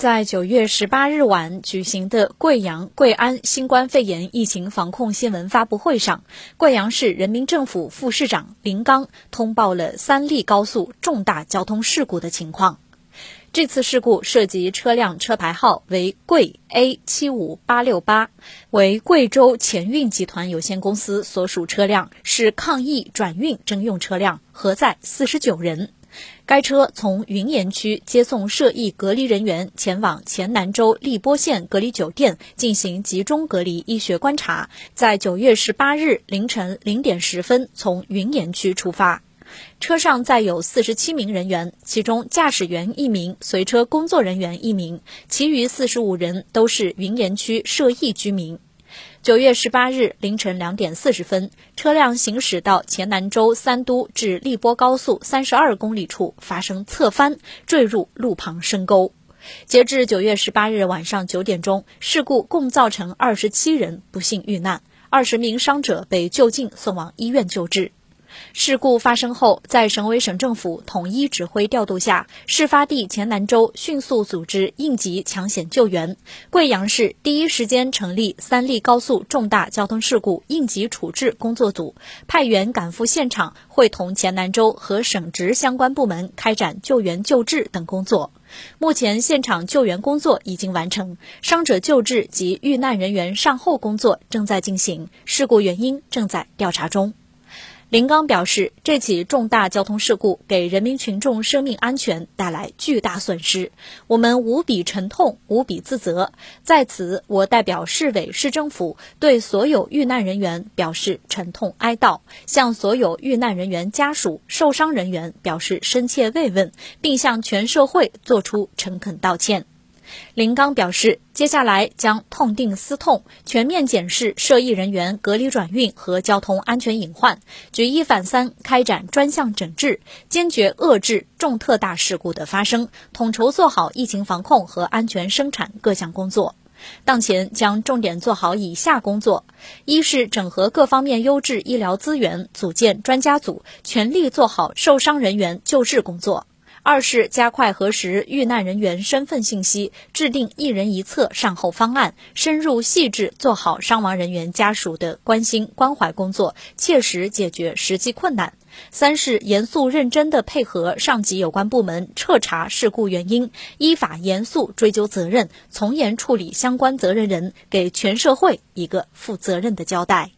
在九月十八日晚举行的贵阳、贵安新冠肺炎疫情防控新闻发布会上，贵阳市人民政府副市长林刚通报了三例高速重大交通事故的情况。这次事故涉及车辆车牌号为贵 A 七五八六八，为贵州前运集团有限公司所属车辆，是抗疫转运征用车辆，核载四十九人。该车从云岩区接送涉疫隔离人员前往黔南州荔波县隔离酒店进行集中隔离医学观察，在九月十八日凌晨零点十分从云岩区出发。车上载有四十七名人员，其中驾驶员一名，随车工作人员一名，其余四十五人都是云岩区涉疫居民。九月十八日凌晨两点四十分，车辆行驶到黔南州三都至荔波高速三十二公里处，发生侧翻，坠入路旁深沟。截至九月十八日晚上九点钟，事故共造成二十七人不幸遇难，二十名伤者被就近送往医院救治。事故发生后，在省委省政府统一指挥调度下，事发地黔南州迅速组织应急抢险救援。贵阳市第一时间成立三立高速重大交通事故应急处置工作组，派员赶赴现场，会同黔南州和省直相关部门开展救援救治等工作。目前，现场救援工作已经完成，伤者救治及遇难人员善后工作正在进行，事故原因正在调查中。林刚表示，这起重大交通事故给人民群众生命安全带来巨大损失，我们无比沉痛，无比自责。在此，我代表市委市政府对所有遇难人员表示沉痛哀悼，向所有遇难人员家属、受伤人员表示深切慰问，并向全社会作出诚恳道歉。林刚表示，接下来将痛定思痛，全面检视涉疫人员隔离转运和交通安全隐患，举一反三，开展专项整治，坚决遏制重特大事故的发生，统筹做好疫情防控和安全生产各项工作。当前将重点做好以下工作：一是整合各方面优质医疗资源，组建专家组，全力做好受伤人员救治工作。二是加快核实遇难人员身份信息，制定一人一策善后方案，深入细致做好伤亡人员家属的关心关怀工作，切实解决实际困难。三是严肃认真地配合上级有关部门彻查事故原因，依法严肃追究责任，从严处理相关责任人，给全社会一个负责任的交代。